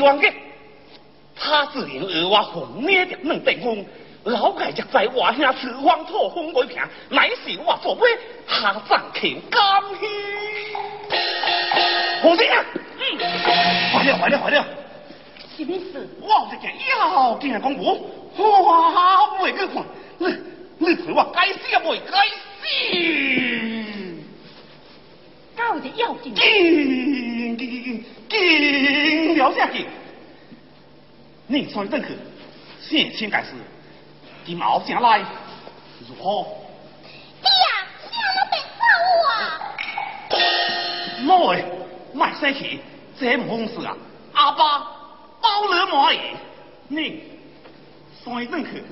莫是啊，就王的，他自然而我红灭掉两顶风，老盖就在我兄吃荒土风鬼平，乃是我做买，他暂请甘许。红姐，嗯，坏了坏了坏了，什么事？我这件要紧的公务，哇，未去看，你你陪我该死也未该死。搞的要紧。紧紧紧了下去，你算正去，现先开始，你毛下来如何？爹呀，想要变老诶，卖生气，这唔好事啊！阿爸包了满意，你算正去，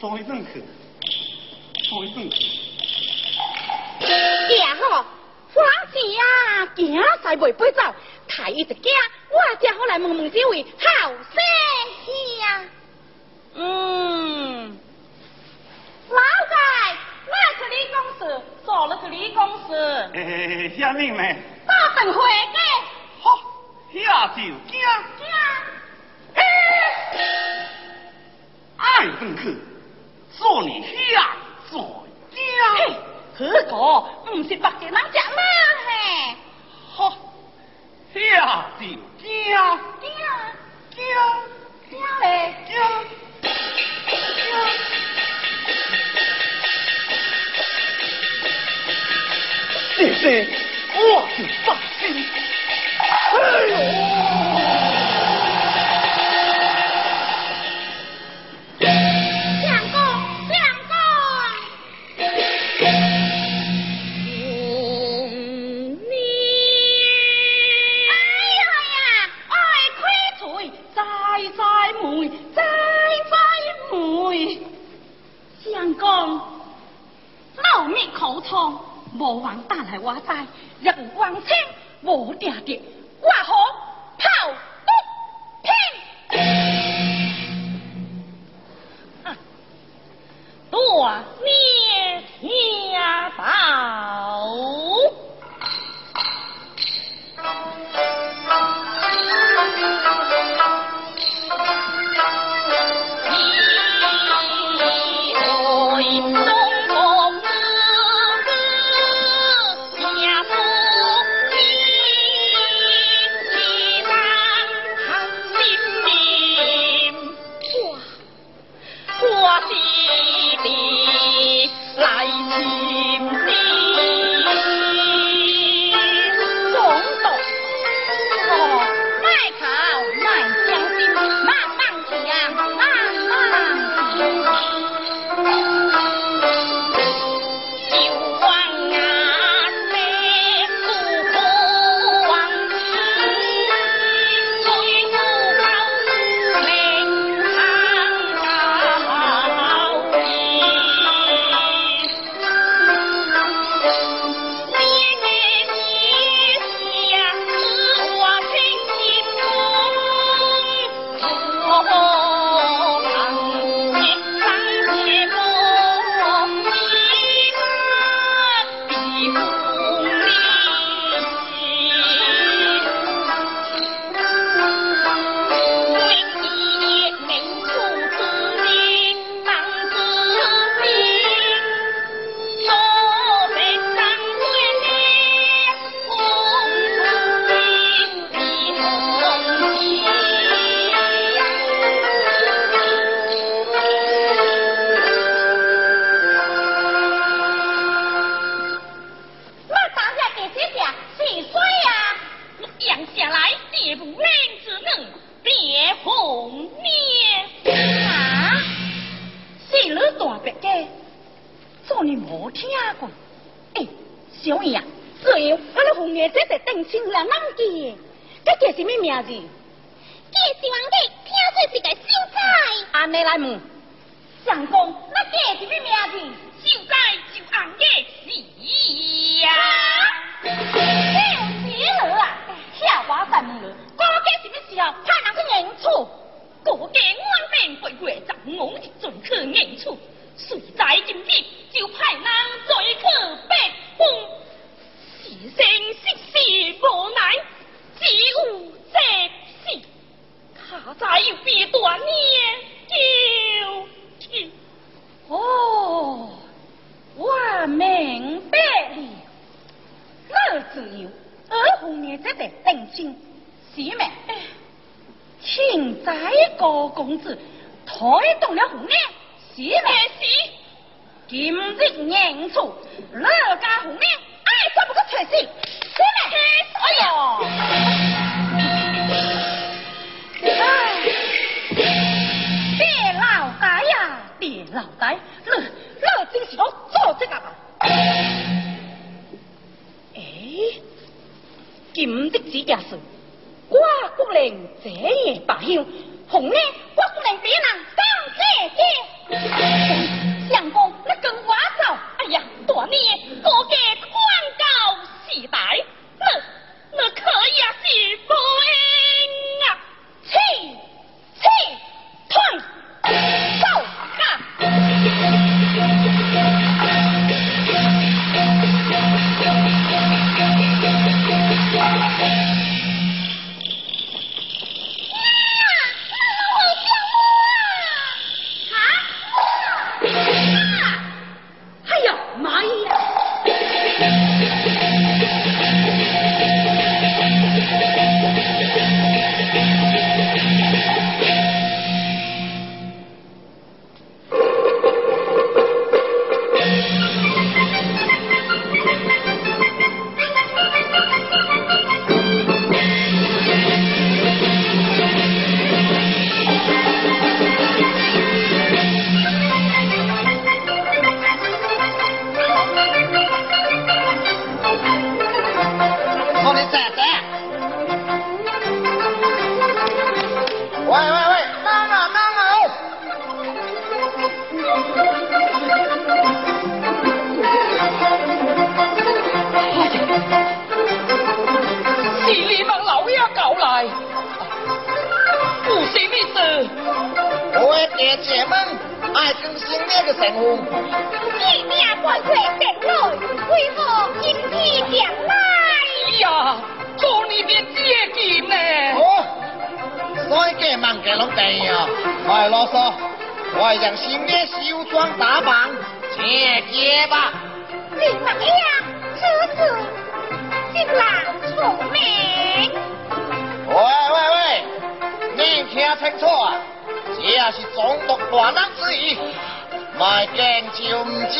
算正去，算正去。爹吼。花钱啊，惊西袂飞走，太医一惊，我只好来问问这位好生兄。嗯，老仔，我去你公司，做了去你公事。诶，下面呢？大等回家。好，下就惊。惊。爱登去，做你 see. 这样，所以俺们红颜姐才定亲了忘记的，该叫什么名字？既是红叶，听说是个秀才。阿妹来问，相公，那叫什么名字？秀才就红叶是呀。听谁了啊？瞎话蛋了，我叫什么时候？派人去演出，估计我明个月十五日准去演出，谁在今真？就派人再去北风，是生是我不能这夜罢休，红呢，个神翁，一年百神龙，为何天将来呀？做你的姐姐呢！哦，帅哥，忙给拢变呀！快啰嗦，快让新娘梳装打扮，姐姐吧！你们呀，真是新郎出门。喂喂喂，你听清楚啊！这也是中毒大难之意。卖惊就唔食，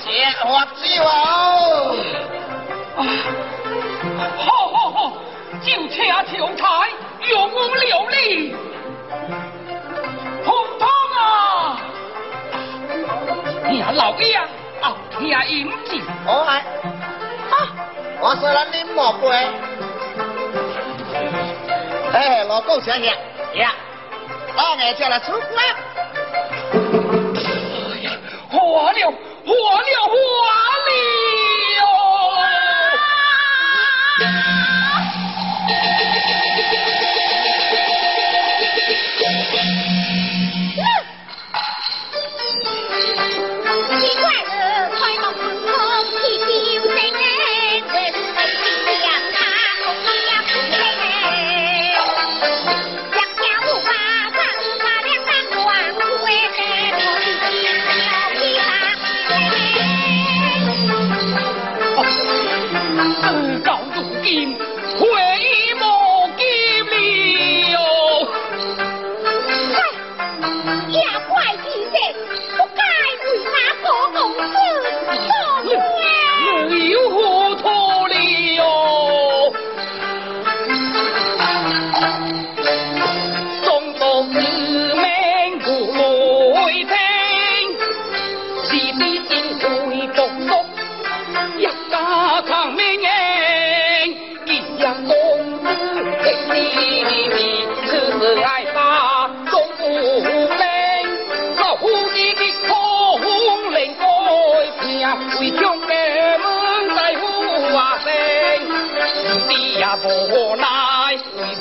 食发烧哦。好好好，就请强太用我料理。红通啊，你还老意啊，你还饮子。好啊，我说了你莫怪。哎，老公，想想，呀，老爷叫来出关。火了，火了，火了。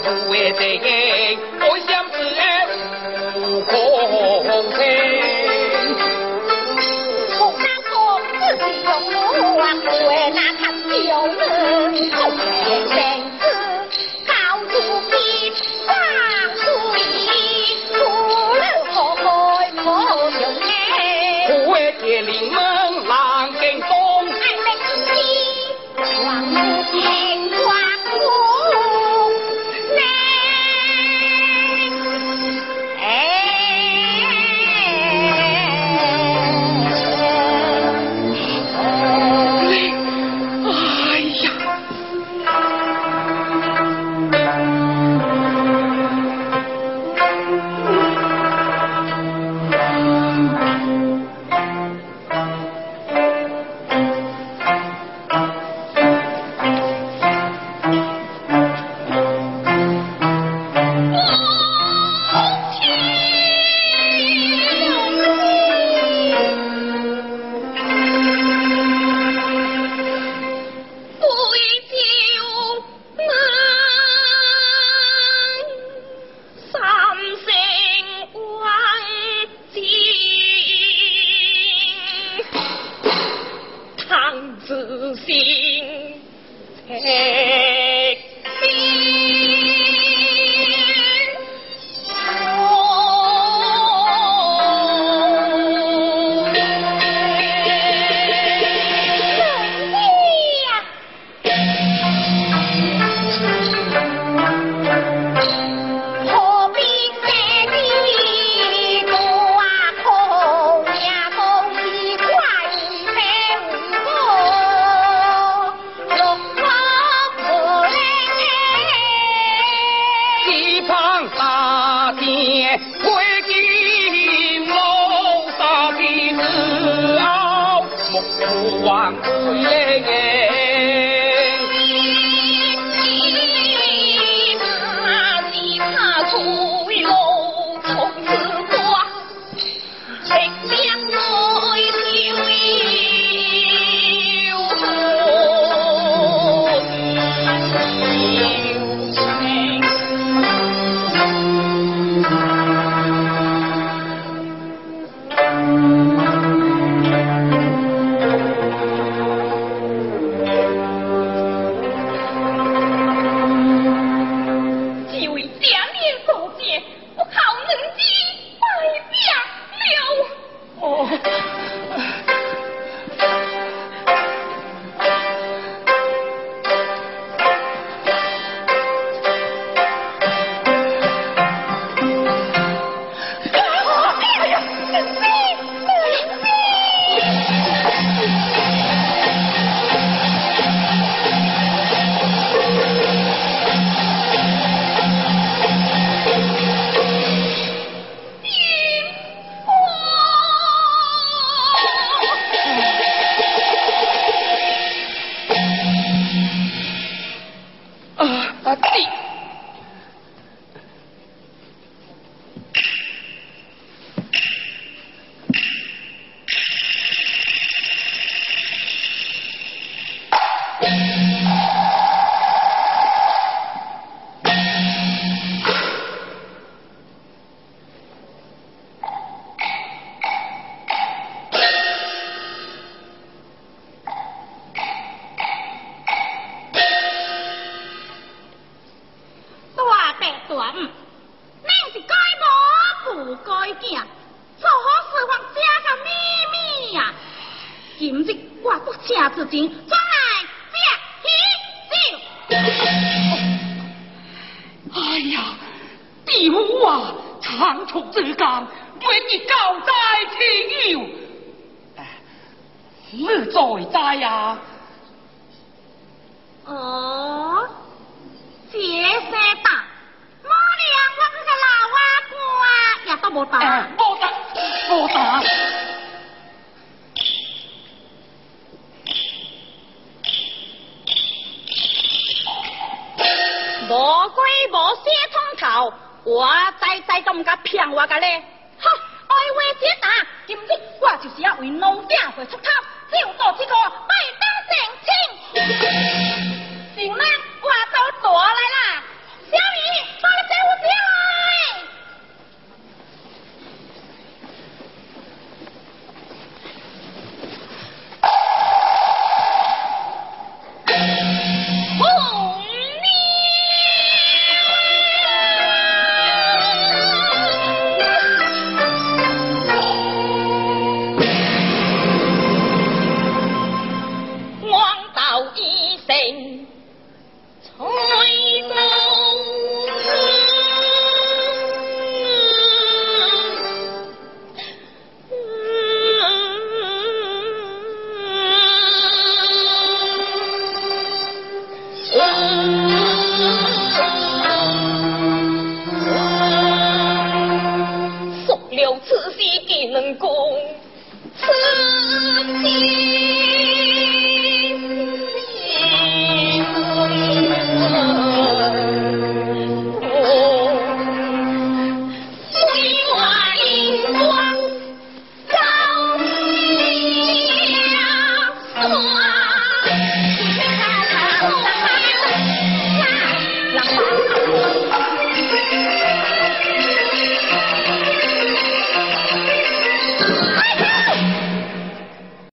奈，为父不忘回在天。哎呀，第五啊，长虫浙江，愿你高在天佑。你在在呀？哦，解散大，我这个老啊，也都不打，不打，不打。无鬼无先通头我仔仔都唔敢骗我噶咧？好爱我者打今日我就是要为农家会出头只有做这个拜登成亲